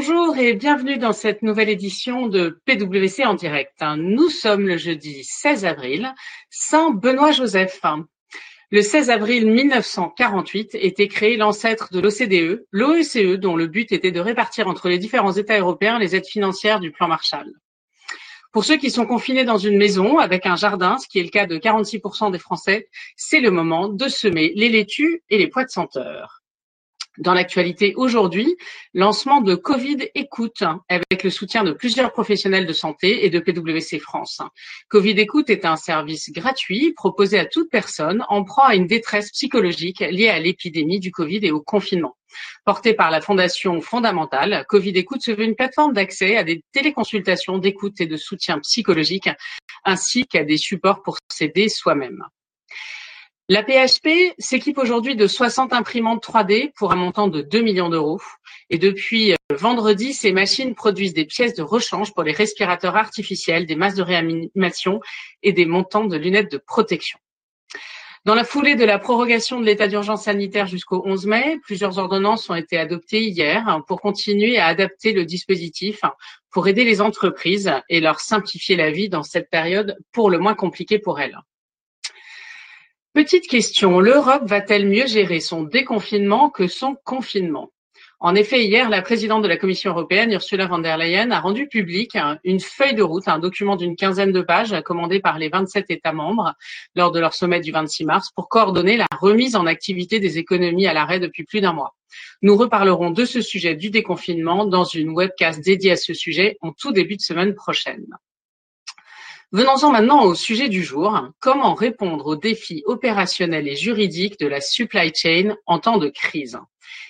Bonjour et bienvenue dans cette nouvelle édition de PwC en direct. Nous sommes le jeudi 16 avril, sans Benoît Joseph. Le 16 avril 1948 était créé l'ancêtre de l'OCDE, l'OECE, dont le but était de répartir entre les différents États européens les aides financières du plan Marshall. Pour ceux qui sont confinés dans une maison avec un jardin, ce qui est le cas de 46% des Français, c'est le moment de semer les laitues et les pois de senteur. Dans l'actualité aujourd'hui, lancement de Covid Écoute avec le soutien de plusieurs professionnels de santé et de PwC France. Covid Écoute est un service gratuit proposé à toute personne en proie à une détresse psychologique liée à l'épidémie du Covid et au confinement. Porté par la Fondation fondamentale, Covid Écoute se veut une plateforme d'accès à des téléconsultations d'écoute et de soutien psychologique ainsi qu'à des supports pour s'aider soi-même. La PHP s'équipe aujourd'hui de 60 imprimantes 3D pour un montant de 2 millions d'euros. Et depuis euh, vendredi, ces machines produisent des pièces de rechange pour les respirateurs artificiels, des masses de réanimation et des montants de lunettes de protection. Dans la foulée de la prorogation de l'état d'urgence sanitaire jusqu'au 11 mai, plusieurs ordonnances ont été adoptées hier pour continuer à adapter le dispositif pour aider les entreprises et leur simplifier la vie dans cette période pour le moins compliquée pour elles. Petite question, l'Europe va-t-elle mieux gérer son déconfinement que son confinement? En effet, hier, la présidente de la Commission européenne, Ursula von der Leyen, a rendu publique une feuille de route, un document d'une quinzaine de pages commandé par les 27 États membres lors de leur sommet du 26 mars pour coordonner la remise en activité des économies à l'arrêt depuis plus d'un mois. Nous reparlerons de ce sujet du déconfinement dans une webcast dédiée à ce sujet en tout début de semaine prochaine. Venons-en maintenant au sujet du jour, comment répondre aux défis opérationnels et juridiques de la supply chain en temps de crise?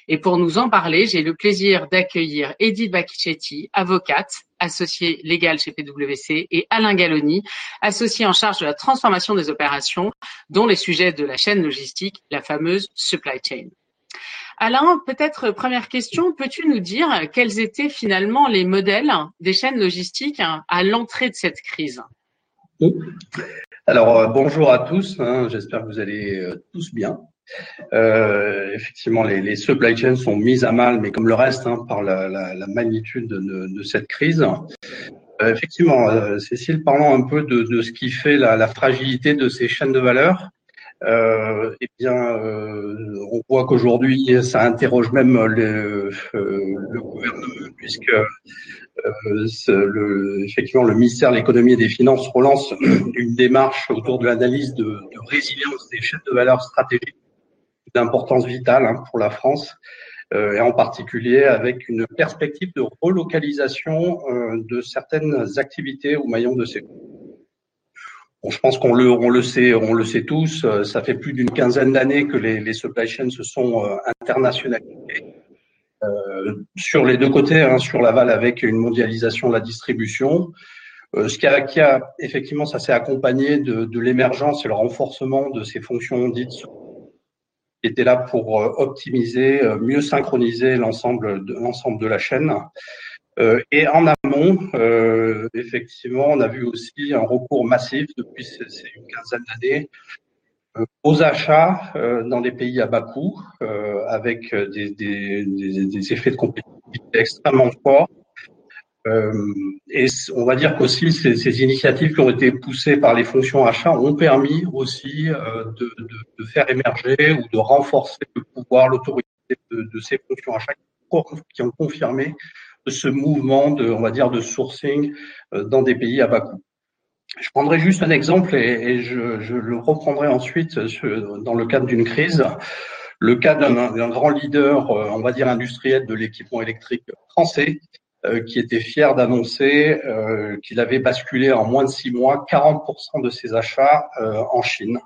Et pour nous en parler, j'ai le plaisir d'accueillir Edith Bacchetti, avocate, associée légale chez PwC, et Alain Galloni, associé en charge de la transformation des opérations, dont les sujets de la chaîne logistique, la fameuse supply chain. Alain, peut-être première question, peux-tu nous dire quels étaient finalement les modèles des chaînes logistiques à l'entrée de cette crise? Alors, euh, bonjour à tous, hein, j'espère que vous allez euh, tous bien. Euh, effectivement, les, supply chains sont mises à mal, mais comme le reste, hein, par la, magnitude de, cette crise. Effectivement, Cécile, parlons un peu de, ce qui fait la, fragilité de ces chaînes de valeur. eh bien, on voit qu'aujourd'hui, ça interroge même le, le gouvernement, puisque le, effectivement, le ministère de l'économie et des finances relance une démarche autour de l'analyse de, résilience des chaînes de valeur stratégiques d'importance vitale hein, pour la France, euh, et en particulier avec une perspective de relocalisation euh, de certaines activités ou maillons de ces je pense qu'on le, on le sait, on le sait tous. Euh, ça fait plus d'une quinzaine d'années que les, les supply chains se sont euh, internationalisées. Euh, sur les deux côtés, hein, sur l'aval avec une mondialisation de la distribution. Euh, ce qui a, effectivement, ça s'est accompagné de, l'émergence et le renforcement de ces fonctions dites qui étaient là pour euh, optimiser, mieux synchroniser l'ensemble de l'ensemble de la chaîne. Et en amont, effectivement, on a vu aussi un recours massif depuis ces, ces une quinzaine d'années aux achats euh, dans des pays à bas coût, euh, avec des, des, des, des, effets de compétitivité extrêmement forts. et on va dire qu'aussi ces, ces, initiatives qui ont été poussées par les fonctions achats ont permis aussi de, de, de, faire émerger ou de renforcer le pouvoir, l'autorité de, de, ces fonctions achats qui ont confirmé ce mouvement de, on va dire, de sourcing dans des pays à bas coût. Je prendrai juste un exemple et, je, je, le reprendrai ensuite dans le cadre d'une crise. Le cas d'un grand leader, euh, on va dire industriel de l'équipement électrique français, euh, qui était fier d'annoncer euh, qu'il avait basculé en moins de six mois 40% de ses achats euh, en Chine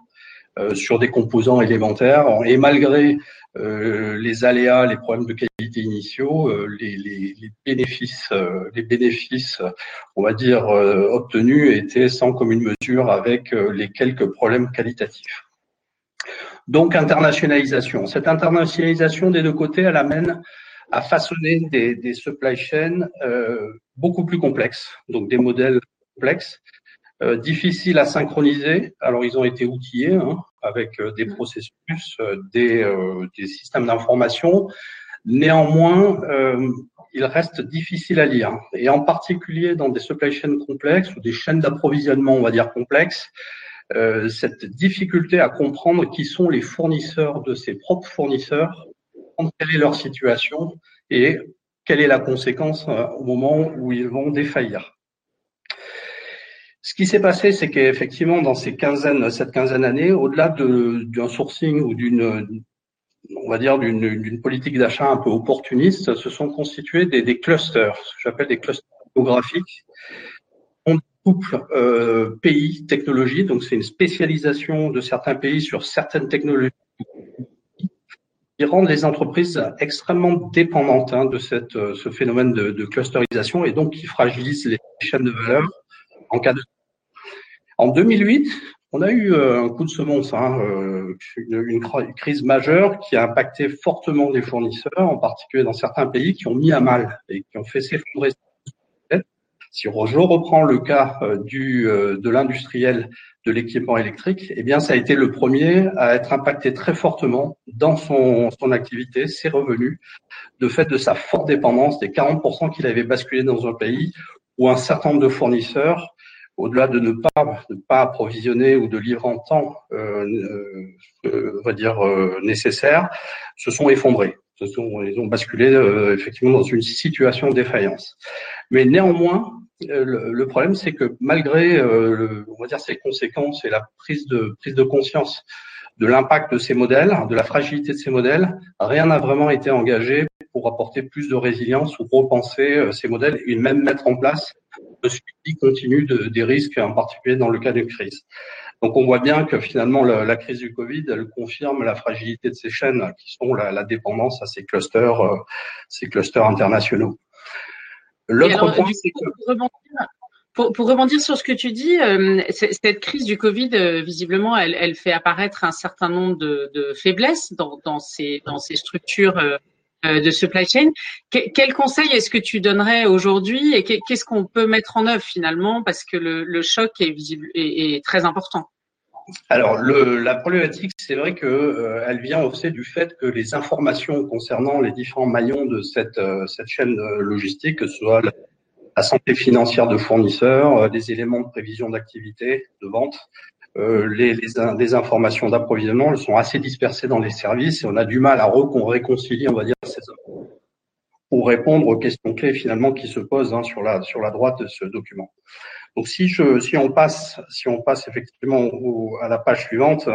euh, sur des composants élémentaires. Et malgré euh, les aléas, les problèmes de qualité initiaux, euh, les, les, les, bénéfices, euh, les bénéfices, on va dire obtenus étaient sans commune mesure avec les quelques problèmes qualitatifs. Donc internationalisation. Cette internationalisation des deux côtés, elle amène à façonner des, des supply chains beaucoup plus complexes, donc des modèles complexes, euh, difficiles à synchroniser. Alors ils ont été outillés hein, avec euh, des processus, euh, des, des, systèmes d'information. Néanmoins, il reste difficile à lire. Et en particulier dans des supply chains complexes ou des chaînes d'approvisionnement, on va dire complexes, euh, cette difficulté à comprendre qui sont les fournisseurs de ses propres fournisseurs, quelle est leur situation et quelle est la conséquence euh, au moment où ils vont défaillir. Ce qui s'est passé, c'est qu'effectivement, dans ces quinzaines, cette quinzaine d'années, au-delà d'un sourcing ou d'une, on va dire, d'une politique d'achat un peu opportuniste, se sont constitués des, clusters, ce que j'appelle des clusters géographiques. On couple euh, pays, technologies, donc c'est une spécialisation de certains pays sur certaines technologies qui rendent les entreprises extrêmement dépendantes hein, de euh, ce phénomène de, de clusterisation et donc qui fragilisent les chaînes de valeur en cas de en 2008, on a eu euh, un coup de semonce, hein, euh, une, crise majeure qui a impacté fortement les fournisseurs, en particulier dans certains pays qui ont mis à mal et qui ont fait s'effondrer. Si je reprends le cas euh, du, de l'industriel de l'équipement électrique, eh bien, ça a été le premier à être impacté très fortement dans son, son activité, ses revenus, de fait de sa forte dépendance des 40% qu'il avait basculé dans un pays où un certain nombre de fournisseurs au-delà de ne pas, pas approvisionner ou de livrer en temps, euh, euh, va dire euh, nécessaire, se sont effondrés. Ils ont basculé euh, effectivement dans une situation de défaillance. Mais néanmoins, le, problème, c'est que malgré, on va dire, ces conséquences et la prise de prise de conscience de l'impact de ces modèles, de la fragilité de ces modèles, rien n'a vraiment été engagé pour apporter plus de résilience ou repenser ces modèles et même mettre en place le suivi continu de, des risques, en particulier dans le cas d'une crise. Donc on voit bien que finalement la, la, crise du Covid, elle confirme la fragilité de ces chaînes qui sont la, la dépendance à ces clusters, euh, ces clusters internationaux. L'autre point, c'est que pour, pour, rebondir sur ce que tu dis, euh, cette crise du Covid, euh, visiblement, elle, elle, fait apparaître un certain nombre de, de faiblesses dans, dans, ces, dans ces structures de supply chain. quel conseil est-ce que tu donnerais aujourd'hui et qu'est-ce qu'on peut mettre en œuvre finalement parce que le, choc est, visible, est, très important? Alors, le, la problématique, c'est vrai que euh, vient aussi du fait que les informations concernant les différents maillons de cette, euh, cette chaîne logistique, que ce soit la, santé financière de fournisseurs, des éléments de prévision d'activité, de vente, euh, les, les, les, informations d'approvisionnement sont assez dispersées dans les services et on a du mal à réconcilier, on va dire, ces pour répondre aux questions clés finalement qui se posent hein, sur la sur la droite de ce document. Donc si je si on passe si on passe effectivement à la page suivante,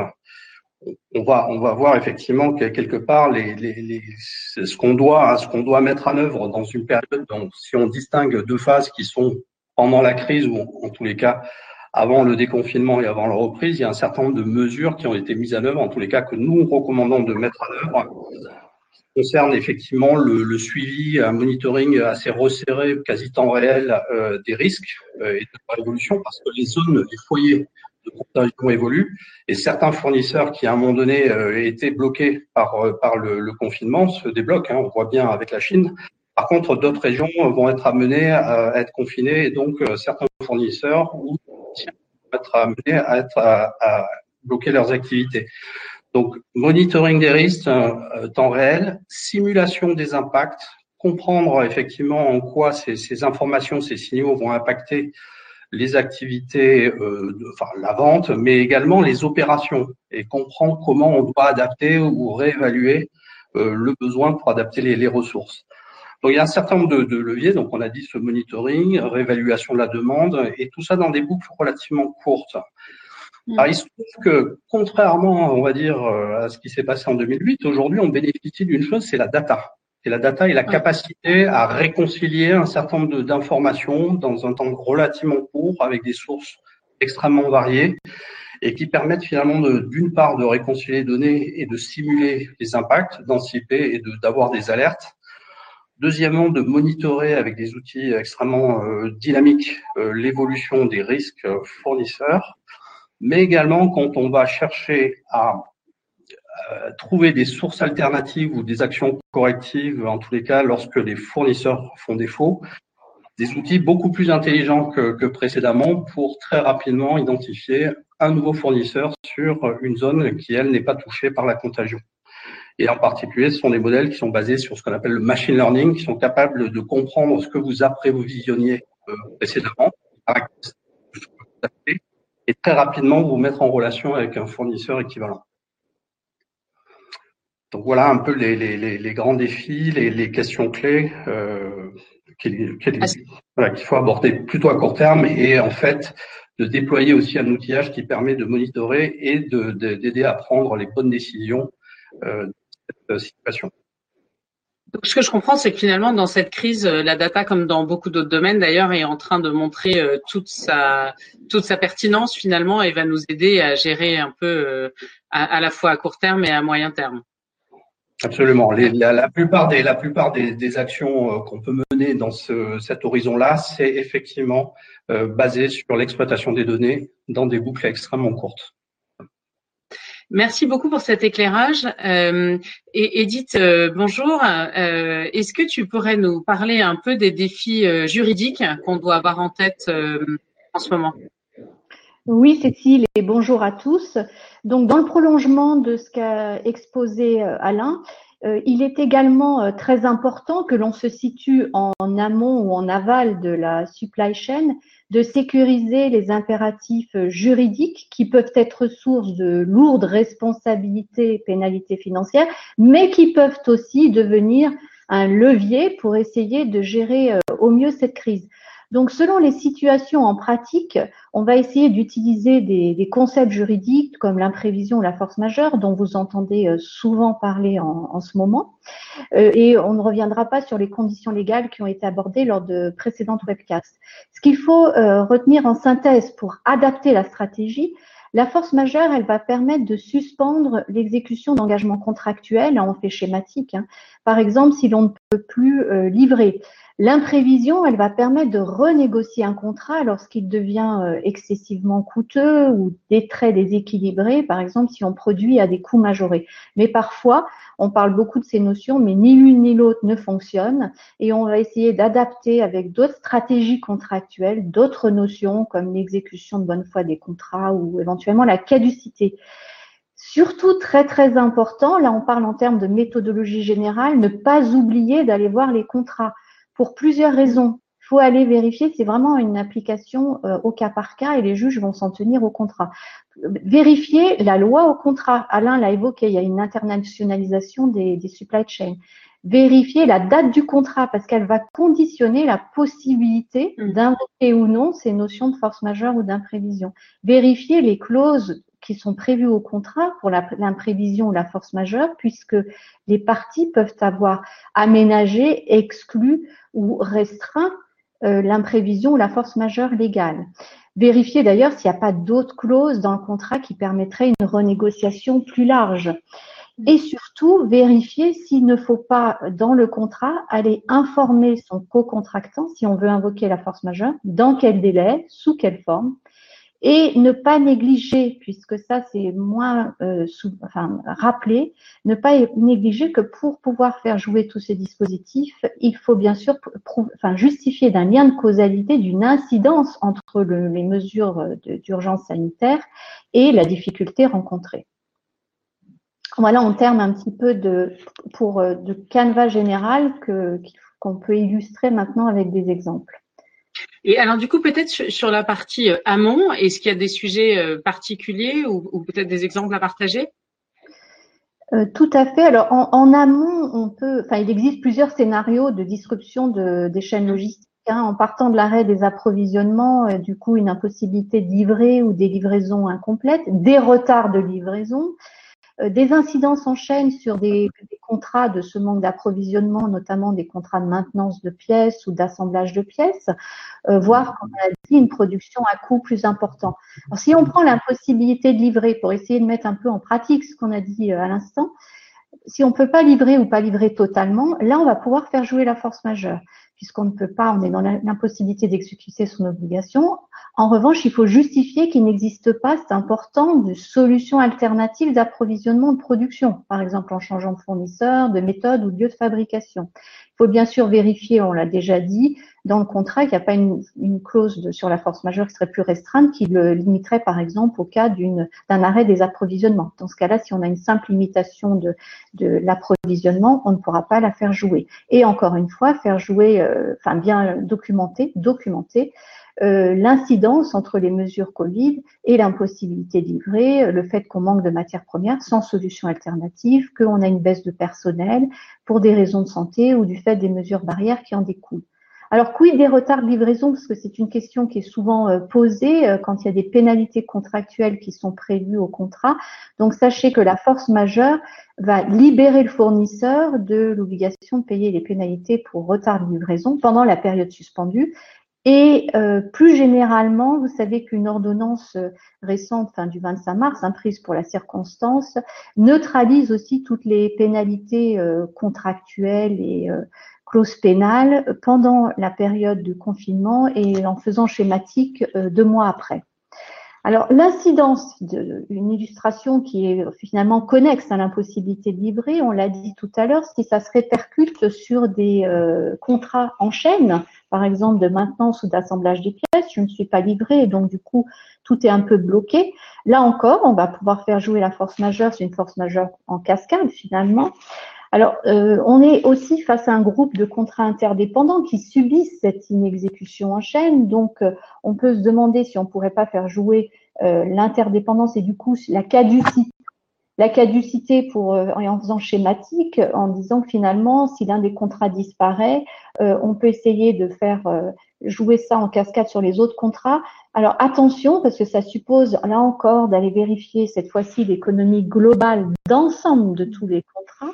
on va on va voir effectivement que quelque part les, les, les ce qu'on doit ce qu'on doit mettre en œuvre dans une période. Donc si on distingue deux phases qui sont pendant la crise ou en tous les cas avant le déconfinement et avant la reprise, il y a un certain nombre de mesures qui ont été mises en œuvre, en tous les cas que nous recommandons de mettre en œuvre, qui concernent effectivement le, suivi, un monitoring assez resserré, quasi temps réel euh, des risques euh, et de leur évolution, parce que les zones, les foyers de contagion évoluent, et certains fournisseurs qui à un moment donné euh, étaient bloqués par, par le, le, confinement se débloquent. Hein, on voit bien avec la Chine. Par contre, d'autres régions vont être amenées à être confinées, et donc euh, certains fournisseurs ou être amenés à, être, à, bloquer leurs activités. Donc, monitoring des risques, euh, temps réel, simulation des impacts, comprendre effectivement en quoi ces, ces informations, ces signaux vont impacter les activités, euh, enfin la vente, mais également les opérations et comprendre comment on doit adapter ou réévaluer euh, le besoin pour adapter les, les ressources. Donc il y a un certain nombre de, de, leviers. Donc on a dit ce monitoring, réévaluation de la demande, et tout ça dans des boucles relativement courtes. Mm. Alors, il se trouve que, contrairement, on va dire, euh, à ce qui s'est passé en 2008, aujourd'hui, on bénéficie d'une chose, c'est la data. Et la data et la capacité à réconcilier un certain nombre d'informations dans un temps relativement court avec des sources extrêmement variées et qui permettent finalement d'une part de réconcilier les données et de simuler les impacts, d'anticiper et d'avoir des alertes Deuxièmement, de monitorer avec des outils extrêmement euh, dynamiques euh, l'évolution des risques euh, fournisseurs, mais également quand on va chercher à trouver des sources alternatives ou des actions correctives, en tous les cas lorsque les fournisseurs font défaut, des outils beaucoup plus intelligents que, que précédemment pour très rapidement identifier un nouveau fournisseur sur une zone qui, elle, n'est pas touchée par la contagion. Et en particulier, ce sont des modèles qui sont basés sur ce qu'on appelle le machine learning, qui sont capables de comprendre ce que vous apprévisionnez euh, précédemment, et très rapidement vous mettre en relation avec un fournisseur équivalent. Donc voilà un peu les, les, les, grands défis, les, les questions clés euh, qu'il voilà, faut aborder plutôt à court terme et en fait de déployer aussi un outillage qui permet de monitorer et d'aider de, à prendre les bonnes décisions euh, cette situation. Donc, ce que je comprends, c'est que finalement, dans cette crise, euh, la data, comme dans beaucoup d'autres domaines d'ailleurs, est en train de montrer euh, toute sa toute sa pertinence finalement et va nous aider à gérer un peu euh, à, à, la fois à court terme et à moyen terme. Absolument. Les, la, la, plupart des la plupart des, des actions qu'on peut mener dans ce, cet horizon-là, c'est effectivement basé sur l'exploitation des données dans des boucles extrêmement courtes. Merci beaucoup pour cet éclairage. Euh, Edith, euh, bonjour. Euh, Est-ce que tu pourrais nous parler un peu des défis euh, juridiques qu'on doit avoir en tête en ce moment? Oui, Cécile, et bonjour à tous. Donc, dans le prolongement de ce qu'a exposé Alain, il est également très important que l'on se situe en amont ou en aval de la supply chain de sécuriser les impératifs juridiques qui peuvent être source de lourdes responsabilités et pénalités financières, mais qui peuvent aussi devenir un levier pour essayer de gérer euh, au mieux cette crise. Donc, selon les situations en pratique, on va essayer d'utiliser des, concepts juridiques comme l'imprévision ou la force majeure, dont vous entendez euh, souvent parler en, ce moment. Euh, et on ne reviendra pas sur les conditions légales qui ont été abordées lors de précédentes webcasts. Ce qu'il faut euh, retenir en synthèse pour adapter la stratégie, la force majeure, elle va permettre de suspendre l'exécution d'engagements contractuels, on fait schématique. Hein. Par exemple, si l'on ne peut plus livrer. L'imprévision, elle va permettre de renégocier un contrat lorsqu'il devient euh, excessivement coûteux ou des traits déséquilibrés, par exemple si on produit à des coûts majorés. Mais parfois, on parle beaucoup de ces notions, mais ni l'une ni l'autre ne fonctionne et on va essayer d'adapter avec d'autres stratégies contractuelles, d'autres notions comme l'exécution de bonne foi des contrats ou éventuellement la caducité. Surtout très très important, là on parle en termes de méthodologie générale, ne pas oublier d'aller voir les contrats pour plusieurs raisons. Il faut aller vérifier, c'est vraiment une application euh, au cas par cas et les juges vont s'en tenir au contrat. Vérifier la loi au contrat. Alain l'a évoqué, il y a une internationalisation des, des supply chains. Vérifier la date du contrat parce qu'elle va conditionner la possibilité mmh. d'invoquer ou non ces notions de force majeure ou d'imprévision. Vérifier les clauses qui sont prévues au contrat pour l'imprévision ou la force majeure, puisque les parties peuvent avoir aménagé, exclu ou restreint euh, l'imprévision ou la force majeure légale. Vérifier d'ailleurs s'il n'y a pas d'autres clauses dans le contrat qui permettraient une renégociation plus large. Et surtout, vérifier s'il ne faut pas, dans le contrat, aller informer son co-contractant si on veut invoquer la force majeure, dans quel délai, sous quelle forme, et ne pas négliger, puisque ça c'est moins euh, sous, enfin, rappelé, ne pas négliger que pour pouvoir faire jouer tous ces dispositifs, il faut bien sûr enfin, justifier d'un lien de causalité, d'une incidence entre le, les mesures d'urgence sanitaire et la difficulté rencontrée. Voilà en termes un petit peu de, pour, euh, de canevas général qu'on peut illustrer maintenant avec des exemples. Et alors du coup, peut-être sur la partie euh, amont, est-ce qu'il y a des sujets euh, particuliers ou, peut-être des exemples à partager? Euh, tout à fait. Alors en, amont, on peut, enfin, il existe plusieurs scénarios de disruption de, des chaînes logistiques. Hein, en partant de l'arrêt des approvisionnements, du coup une impossibilité de livrer ou des livraisons incomplètes, des retards de livraison, des incidences en chaîne sur des, contrats de ce manque d'approvisionnement, notamment des contrats de maintenance de pièces ou d'assemblage de pièces, euh, voire, comme on a dit, une production à coût plus important. Alors, si on prend l'impossibilité de livrer pour essayer de mettre un peu en pratique ce qu'on a dit euh, à l'instant, si on ne peut pas livrer ou pas livrer totalement, là, on va pouvoir faire jouer la force majeure puisqu'on ne peut pas, on est dans l'impossibilité d'exécuter son obligation. En revanche, il faut justifier qu'il n'existe pas, c'est important, de solutions alternatives d'approvisionnement de production, par exemple en changeant de fournisseur, de méthode ou de lieu de fabrication. Faut bien sûr vérifier, on l'a déjà dit, dans le contrat qu'il n'y a pas une, clause sur la force majeure qui serait plus restreinte, qui le limiterait par exemple au cas d'un arrêt des approvisionnements. Dans ce cas-là, si on a une simple limitation de, de l'approvisionnement, on ne pourra pas la faire jouer. Et encore une fois, faire jouer, euh, enfin bien documenter, documenter euh, l'incidence entre les mesures Covid et l'impossibilité de livrer, le fait qu'on manque de matières premières sans solution alternative, qu'on a une baisse de personnel pour des raisons de santé ou du fait des mesures barrières qui en découlent. Alors, quid des retards de livraison? Parce que c'est une question qui est souvent euh, posée euh, quand il y a des pénalités contractuelles qui sont prévues au contrat. Donc, sachez que la force majeure va libérer le fournisseur de l'obligation de payer les pénalités pour retard de livraison pendant la période suspendue et euh, plus généralement, vous savez qu'une ordonnance euh, récente, fin du 25 mars, hein, prise pour la circonstance, neutralise aussi toutes les pénalités euh, contractuelles et clauses pénales pendant la période de confinement et en faisant schématique deux mois après. Alors, l'incidence d'une illustration qui est finalement connexe à l'impossibilité de livrer, on l'a dit tout à l'heure, si ça se répercute sur des contrats en chaîne, par exemple, de maintenance ou d'assemblage des pièces, je ne suis pas livrée et donc du coup, tout est un peu bloqué. Là encore, on va pouvoir faire jouer la force majeure, c'est une force majeure en cascade finalement. Alors, euh, on est aussi face à un groupe de contrats interdépendants qui subissent cette inexécution en chaîne. Donc, euh, on peut se demander si on ne pourrait pas faire jouer euh, l'interdépendance et du coup la caducité la caducité pour, euh, en faisant schématique, en disant finalement, si l'un des contrats disparaît, euh, on peut essayer de faire euh, jouer ça en cascade sur les autres contrats. Alors attention, parce que ça suppose là encore d'aller vérifier cette fois-ci l'économie globale d'ensemble de tous les contrats.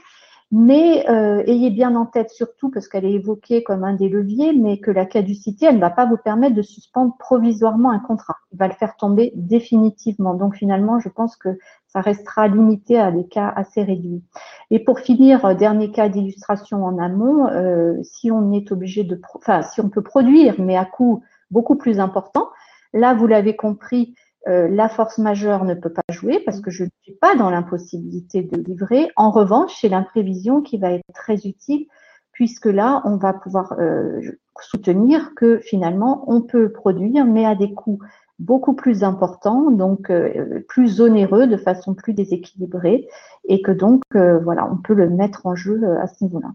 Mais euh, ayez bien en tête surtout, parce qu'elle est évoquée comme un des leviers, mais que la caducité, elle ne va pas vous permettre de suspendre provisoirement un contrat. Il va le faire tomber définitivement. Donc finalement, je pense que ça restera limité à des cas assez réduits. Et pour finir, euh, dernier cas d'illustration en amont, euh, si on est obligé de, enfin si on peut produire, mais à coût beaucoup plus important, là vous l'avez compris, euh, la force majeure ne peut pas jouer parce que je ne suis pas dans l'impossibilité de livrer. En revanche, c'est l'imprévision qui va être très utile puisque là, on va pouvoir euh, soutenir que finalement, on peut produire, mais à des coûts beaucoup plus importants, donc euh, plus onéreux, de façon plus déséquilibrée, et que donc, voilà, on peut le mettre en jeu à ce niveau-là.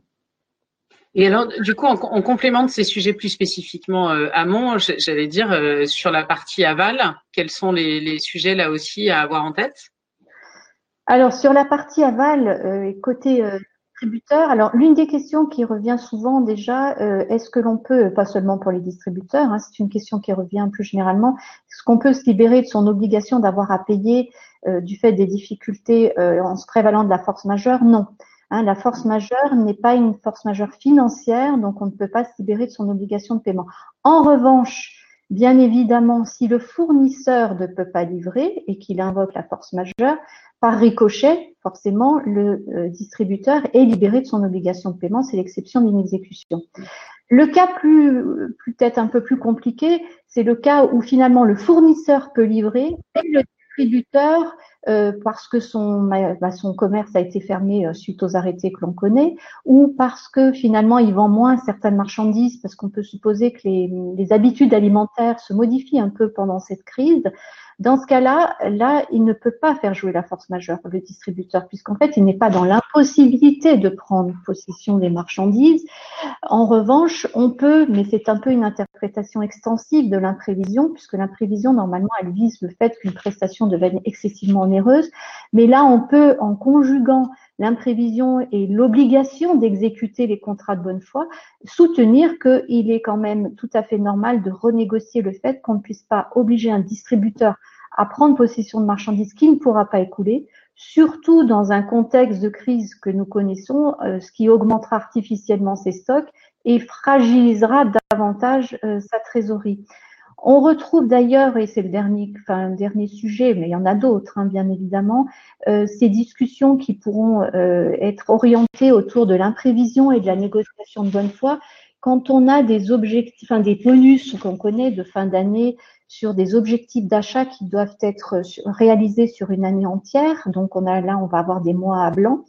Et alors, du coup, en, complément de ces sujets plus spécifiquement euh, amont, j'allais dire euh, sur la partie aval, quels sont les, sujets là aussi à avoir en tête? Alors, sur la partie aval, euh, côté distributeur, alors l'une des questions qui revient souvent déjà, est-ce que l'on peut, pas seulement pour les distributeurs, hein, c'est une question qui revient plus généralement, est-ce qu'on peut se libérer de son obligation d'avoir à payer du fait des difficultés en se prévalant de la force majeure? Non. Hein, la force majeure n'est pas une force majeure financière, donc on ne peut pas se libérer de son obligation de paiement. En revanche, bien évidemment, si le fournisseur ne peut pas livrer et qu'il invoque la force majeure, par ricochet, forcément, le euh, distributeur est libéré de son obligation de paiement, c'est l'exception d'une exécution. Le cas plus, peut-être un peu plus compliqué, c'est le cas où finalement le fournisseur peut livrer et le distributeur euh, parce que son, bah, son commerce a été fermé euh, suite aux arrêtés que l'on connaît, ou parce que finalement il vend moins certaines marchandises, parce qu'on peut supposer que les, les habitudes alimentaires se modifient un peu pendant cette crise. Dans ce cas-là, là, il ne peut pas faire jouer la force majeure, le distributeur, puisqu'en fait, il n'est pas dans l'impossibilité de prendre possession des marchandises. En revanche, on peut, mais c'est un peu une interprétation extensive de l'imprévision, puisque l'imprévision, normalement, elle vise le fait qu'une prestation devienne excessivement Mais là, on peut, en conjuguant l'imprévision et l'obligation d'exécuter les contrats de bonne foi, soutenir qu'il est quand même tout à fait normal de renégocier le fait qu'on ne puisse pas obliger un distributeur à prendre possession de marchandises qu'il ne pourra pas écouler, surtout dans un contexte de crise que nous connaissons, euh, ce qui augmentera artificiellement ses stocks et fragilisera davantage euh, sa trésorerie. On retrouve d'ailleurs, et c'est le dernier, sujet, mais il y en a d'autres, hein, bien évidemment, euh, ces discussions qui pourront euh, être orientées autour de l'imprévision et de la négociation de bonne foi. Quand on a des objectifs, enfin, des bonus qu'on connaît de fin d'année sur des objectifs d'achat qui doivent être réalisés sur une année entière, donc on a là, on va avoir des mois à blanc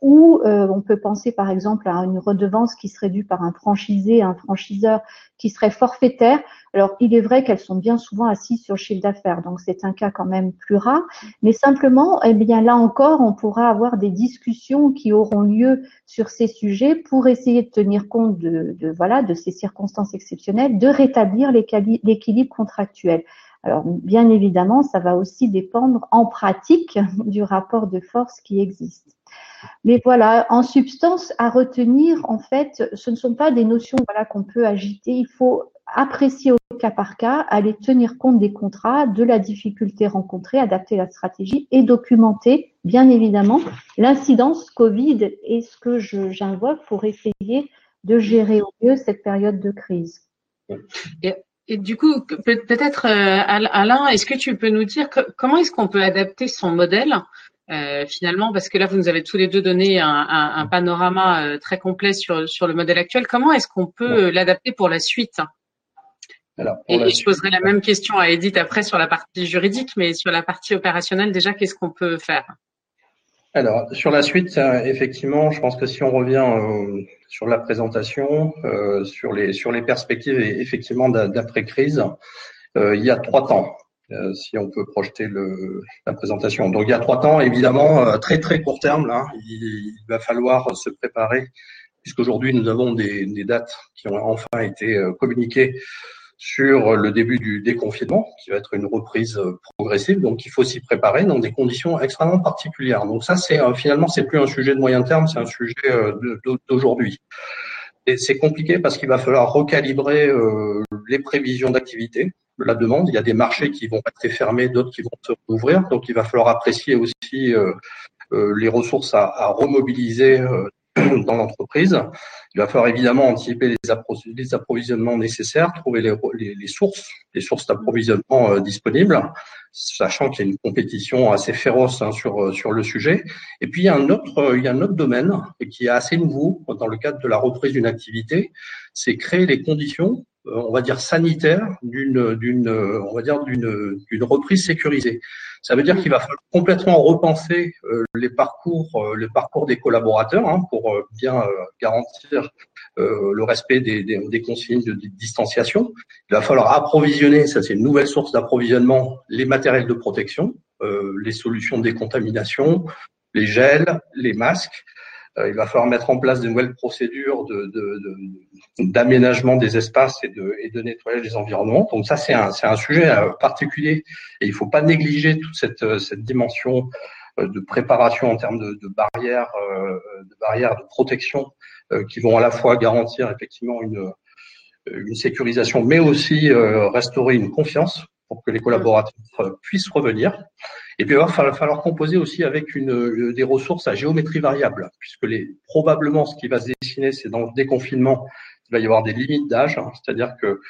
ou euh, on peut penser par exemple à une redevance qui serait due par un franchisé, un franchiseur qui serait forfaitaire. Alors, il est vrai qu'elles sont bien souvent assises sur le chiffre d'affaires, donc c'est un cas quand même plus rare. Mais simplement, eh bien là encore, on pourra avoir des discussions qui auront lieu sur ces sujets pour essayer de tenir compte de, de voilà de ces circonstances exceptionnelles, de rétablir l'équilibre contractuel. Alors, bien évidemment, ça va aussi dépendre en pratique du rapport de force qui existe. Mais voilà, en substance, à retenir, en fait, ce ne sont pas des notions voilà, qu'on peut agiter. Il faut apprécier au cas par cas, aller tenir compte des contrats, de la difficulté rencontrée, adapter la stratégie et documenter, bien évidemment, l'incidence Covid et ce que j'invoque pour essayer de gérer au mieux cette période de crise. Et, du coup, peut-être, euh, Alain, est-ce que tu peux nous dire comment est-ce qu'on peut adapter son modèle euh, finalement, parce que là, vous nous avez tous les deux donné un, un, un panorama euh, très complet sur, sur le modèle actuel. Comment est-ce qu'on peut l'adapter pour la suite? Alors, Et je poserai la même question à Edith après sur la partie juridique, mais sur la partie opérationnelle, déjà, qu'est-ce qu'on peut faire? Alors, sur la suite, euh, effectivement, je pense que si on revient sur la présentation, euh, sur, les, sur les perspectives, effectivement, d'après-crise, il y a trois temps. Euh, si on peut projeter le, la présentation. Donc il y a trois temps, évidemment, euh, très très court terme, là, il, va falloir se préparer, puisqu'aujourd'hui nous avons des, des, dates qui ont enfin été euh, communiquées sur le début du déconfinement, qui va être une reprise progressive. Donc il faut s'y préparer dans des conditions extrêmement particulières. Donc ça, c'est finalement, c'est plus un sujet de moyen terme, c'est un sujet d'aujourd'hui. Et c'est compliqué parce qu'il va falloir recalibrer les prévisions d'activité la demande. Il y a des marchés qui vont rester fermés, d'autres qui vont se rouvrir. Donc, il va falloir apprécier aussi euh, euh, les ressources à, à remobiliser euh, dans l'entreprise. Il va falloir évidemment anticiper les, approvisionnements nécessaires, trouver les, sources, les sources d'approvisionnement disponibles, sachant qu'il y a une compétition assez féroce hein, sur sur le sujet. Et puis il y a un autre il y a un autre domaine qui est assez nouveau dans le cadre de la reprise d'une activité, c'est créer les conditions euh, on va dire sanitaire d'une d'une on va dire d'une d'une reprise sécurisée. Ça veut dire qu'il va falloir complètement repenser euh, les parcours euh, les parcours des collaborateurs hein, pour bien garantir le respect des, des, des consignes de, distanciation. Il va falloir approvisionner, ça c'est une nouvelle source d'approvisionnement, les matériels de protection, les solutions de décontamination, les gels, les masques. Euh, il va falloir mettre en place de nouvelles procédures d'aménagement de, de, des espaces et de, et de nettoyage des environnements. Donc ça, c'est un, sujet euh, particulier et il ne faut pas négliger toute cette, euh, dimension de préparation en termes de, barrières, de barrières de protection qui vont à la fois garantir effectivement une sécurisation, mais aussi restaurer une confiance pour que les collaborateurs puissent revenir. Et puis il va falloir, composer aussi avec une, euh, des ressources à géométrie variable, puisque les, probablement ce qui va se dessiner, c'est dans le déconfinement, il va y avoir des limites d'âge, hein. c'est-à-dire que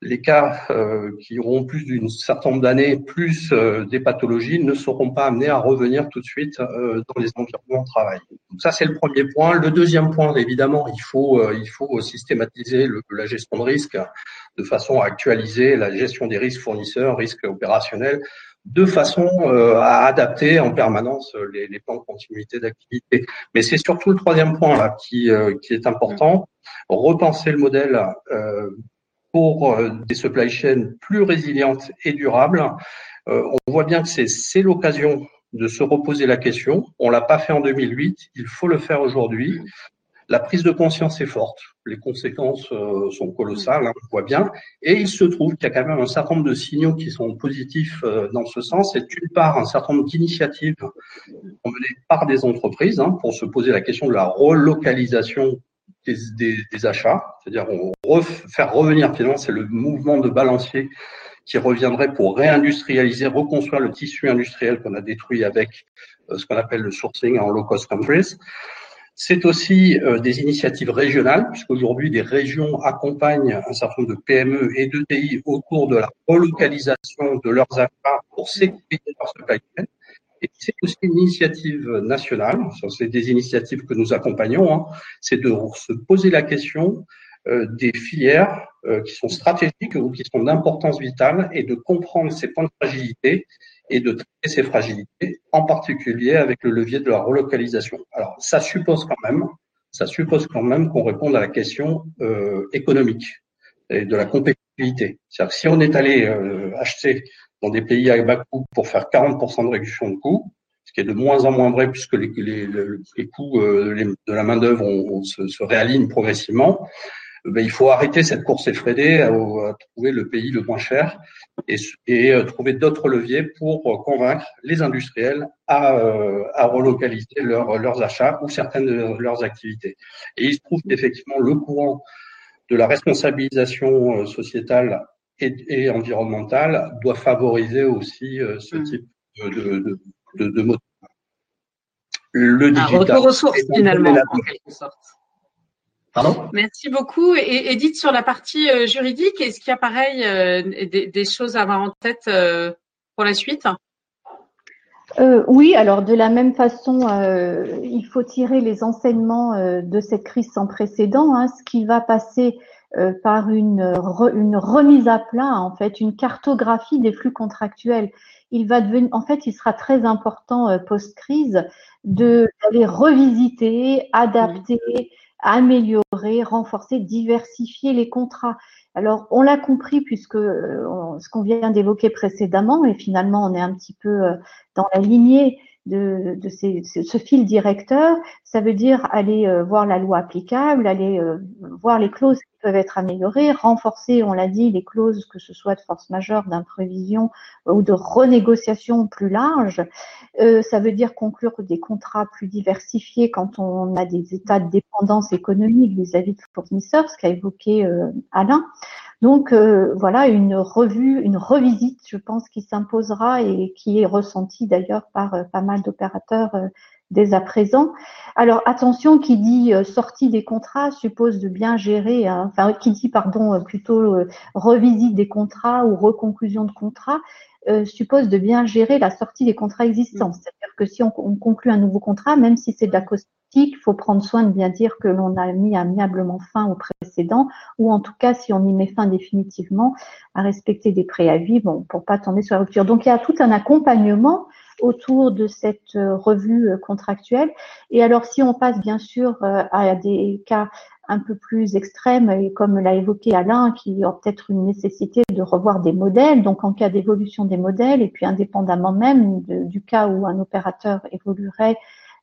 les cas euh, qui auront plus d'une certain nombre d'années, plus euh, des pathologies, ne seront pas amenés à revenir tout de suite dans les environnements de travail. Donc ça, c'est le premier point. Le deuxième point, évidemment, il faut, il faut systématiser le, la gestion de risque de façon à actualiser la gestion des risques fournisseurs, risques opérationnels, de façon euh, à adapter en permanence euh, les, les plans de continuité d'activité. Mais c'est surtout le troisième point là qui, euh, qui est important, repenser le modèle pour des supply chains plus résilientes et durables. on voit bien que c'est l'occasion de se reposer la question. On l'a pas fait en 2008, il faut le faire aujourd'hui. La prise de conscience est forte, les conséquences euh, sont colossales, hein, on voit bien, et il se trouve qu'il y a quand même un certain nombre de signaux qui sont positifs euh, dans ce sens, et d'une part un certain nombre d'initiatives menées par des entreprises hein, pour se poser la question de la relocalisation des achats, c'est-à-dire faire revenir finalement, c'est le mouvement de balancier qui reviendrait pour réindustrialiser, reconstruire le tissu industriel qu'on a détruit avec euh, ce qu'on appelle le sourcing en low-cost countries. C'est aussi euh, des initiatives régionales, puisqu'aujourd'hui des régions accompagnent un certain nombre de PME et de TI autour de la relocalisation de leurs achats pour sécuriser leur supply chain. Et c'est aussi une initiative nationale, c'est des initiatives que nous accompagnons, hein. c'est de se poser la question des filières qui sont stratégiques ou qui sont d'importance vitale et de comprendre ces points de fragilité et de traiter ces fragilités, en particulier avec le levier de la relocalisation. Alors, ça suppose quand même, ça suppose quand même qu'on réponde à la question euh, économique et de la compétitivité. C'est-à-dire si on est allé euh, acheter dans des pays à bas coût pour faire 40% de réduction de coûts, ce qui est de moins en moins vrai puisque les, les, les coûts euh, de la main-d'œuvre se, se réalignent progressivement, ben, il faut arrêter cette course effrénée à, trouver le pays le moins cher et, et euh, trouver d'autres leviers pour convaincre les industriels à, euh, à relocaliser leurs achats ou certaines de leurs activités. Et il se trouve qu'effectivement, le courant de la responsabilisation euh, sociétale et, et environnementale doit favoriser aussi ce mmh. type de, de, de, de, Le digital. Un retour aux sources, finalement, en quelque sorte. Merci beaucoup. Et Edith, sur la partie euh, juridique, est-ce qu'il y a pareil euh, des, choses à avoir en tête euh, pour la suite? Oui, alors de la même façon, il faut tirer les enseignements de cette crise sans précédent, hein, ce qui va passer par une, une, remise à plat, en fait, une cartographie des flux contractuels. Il va devenir, en fait, il sera très important post-crise de d'aller revisiter, adapter améliorer, renforcer, diversifier les contrats. Alors, on l'a compris puisque euh, ce qu'on vient d'évoquer précédemment, et finalement, on est un petit peu euh, dans la lignée de, ce fil directeur, ça veut dire aller euh, voir la loi applicable, aller voir les clauses qui peuvent être améliorées, renforcer, on l'a dit, les clauses, que ce soit de force majeure, d'imprévision ou de renégociation plus large. Euh, ça veut dire conclure des contrats plus diversifiés quand on a des états de dépendance économique vis-à-vis de fournisseurs, ce qu'a évoqué euh, Alain. Donc euh, voilà une revue, une revisite, je pense, qui s'imposera et qui est ressentie d'ailleurs par pas mal d'opérateurs dès à présent. Alors attention, qui dit sortie des contrats suppose de bien gérer, hein, enfin qui dit pardon plutôt revisite des contrats ou reconclusion de contrats, euh, suppose de bien gérer la sortie des contrats existants. Mm. C'est-à-dire que si on, conclut un nouveau contrat, même si c'est de la cosmétique, il faut prendre soin de bien dire que l'on a mis amiablement fin au précédent, ou en tout cas, si on y met fin définitivement, à respecter des préavis, bon, pour pas tomber sur la rupture. Donc, il y a tout un accompagnement autour de cette euh, revue euh, contractuelle. Et alors, si on passe bien sûr à des cas un peu plus extrême, et comme l'a évoqué Alain, qui a peut-être une nécessité de revoir des modèles, donc en cas d'évolution des modèles, et puis indépendamment même du cas où un opérateur évoluerait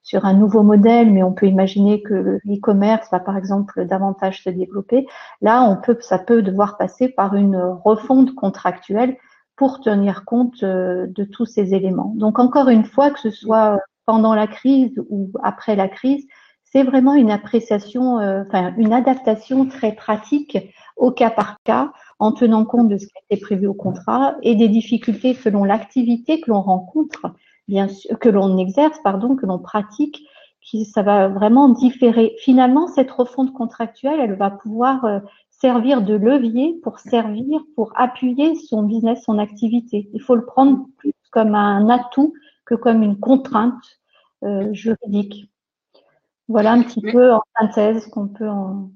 sur un nouveau modèle, mais on peut imaginer que l'e-commerce va par exemple davantage se développer. Là, on peut, ça peut devoir passer par une refonte contractuelle pour tenir compte euh, de tous ces éléments. Donc encore une fois, que ce soit pendant la crise ou après la crise, c'est vraiment une appréciation, euh, enfin une adaptation très pratique au cas par cas, en tenant compte de ce qui été prévu au contrat et des difficultés selon l'activité que l'on rencontre, bien sûr, que l'on exerce, pardon, que l'on pratique, qui ça va vraiment différer. Finalement, cette refonte contractuelle, elle va pouvoir euh, servir de levier pour servir, pour appuyer son business, son activité. Il faut le prendre plus comme un atout que comme une contrainte euh, juridique. Voilà un petit peu en synthèse qu'on peut en.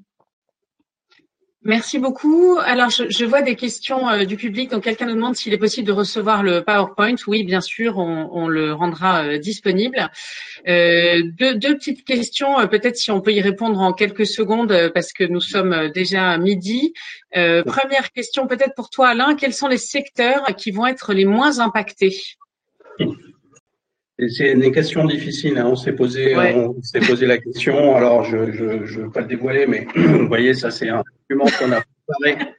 Merci beaucoup. Alors, je, vois des questions euh, du public. Donc, quelqu'un nous demande s'il est possible de recevoir le PowerPoint. Oui, bien sûr, on, le rendra euh, disponible. Euh, deux, petites questions, peut-être si on peut y répondre en quelques secondes, parce que nous sommes déjà à midi. première question, peut-être pour toi, Alain. Quels sont les secteurs qui vont être les moins impactés? C'est une question difficile. Hein. On s'est posé, on s'est posé la question. Alors, je ne je, veux pas le dévoiler, mais vous voyez, ça c'est un document qu'on a préparé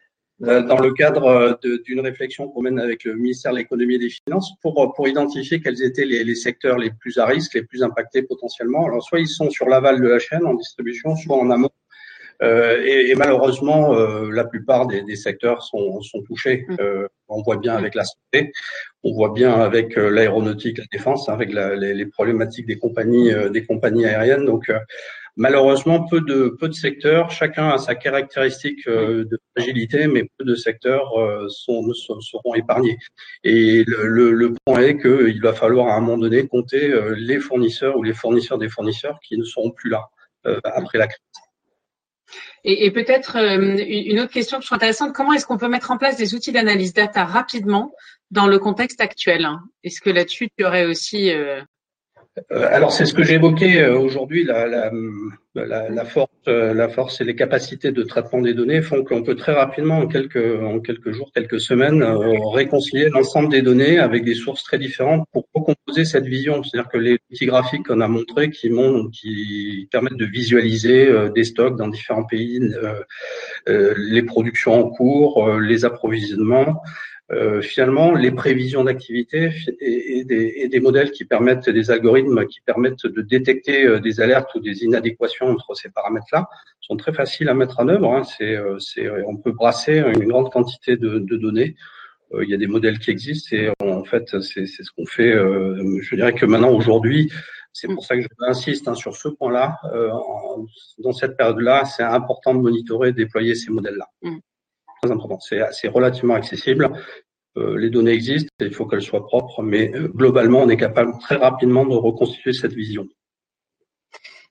euh, dans le cadre euh, d'une réflexion qu'on mène avec le ministère de l'économie et des finances pour pour identifier quels étaient les, les, secteurs les plus à risque, les plus impactés potentiellement. Alors, soit ils sont sur l'aval de la chaîne en distribution, soit en amont euh, et, et, malheureusement, euh, la plupart des, des, secteurs sont, sont touchés. Mm. Euh, on voit bien avec la santé, on voit bien avec l'aéronautique, la défense, hein, avec la, les, les, problématiques des compagnies, des compagnies aériennes. Donc, malheureusement, peu de peu de secteurs, chacun a sa caractéristique de fragilité, mais peu de secteurs sont, seront épargnés. Et le, le, le point est qu'il va falloir à un moment donné compter les fournisseurs ou les fournisseurs des fournisseurs qui ne seront plus là après la crise. Et, peut-être une autre question que je trouve intéressante, comment est-ce qu'on peut mettre en place des outils d'analyse data rapidement dans le contexte actuel? Est-ce que là-dessus, tu aurais aussi euh, alors c'est ce que j'ai évoqué euh, aujourd'hui, la, la, force, euh, la force et les capacités de traitement des données font qu'on peut très rapidement, en quelques, en quelques jours, quelques semaines, réconcilier l'ensemble des données avec des sources très différentes pour recomposer cette vision. C'est-à-dire que les outils graphiques qu'on a montrés qui, qui permettent de visualiser des stocks dans différents pays, les productions en cours, les approvisionnements, euh, finalement les prévisions d'activité et, et, des, modèles qui permettent, des algorithmes qui permettent de détecter euh, des alertes ou des inadéquations entre ces paramètres-là sont très faciles à mettre en œuvre. Hein. C'est, euh, on peut brasser une grande quantité de, de données. il y a des modèles qui existent et en fait c'est, ce qu'on fait. je dirais que maintenant aujourd'hui, c'est pour ça que j'insiste hein, sur ce point-là. dans cette période-là, c'est important de monitorer, et déployer ces modèles-là. Très important. C'est relativement accessible. Euh, les données existent, il faut qu'elles soient propres, mais euh, globalement, on est capable très rapidement de reconstituer cette vision.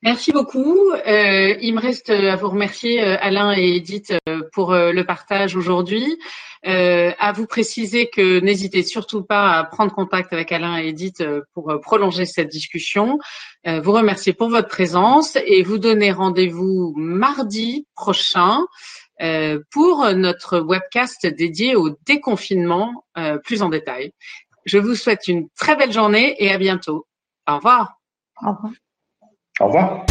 Merci beaucoup. Euh, il me reste à vous remercier, Alain et Edith, pour le partage aujourd'hui. à vous préciser que n'hésitez surtout pas à prendre contact avec Alain et Edith pour prolonger cette discussion. vous remercier pour votre présence et vous donner rendez-vous mardi prochain euh, pour notre webcast dédié au déconfinement euh, plus en détail. Je vous souhaite une très belle journée et à bientôt. Au revoir. Au revoir. Au revoir.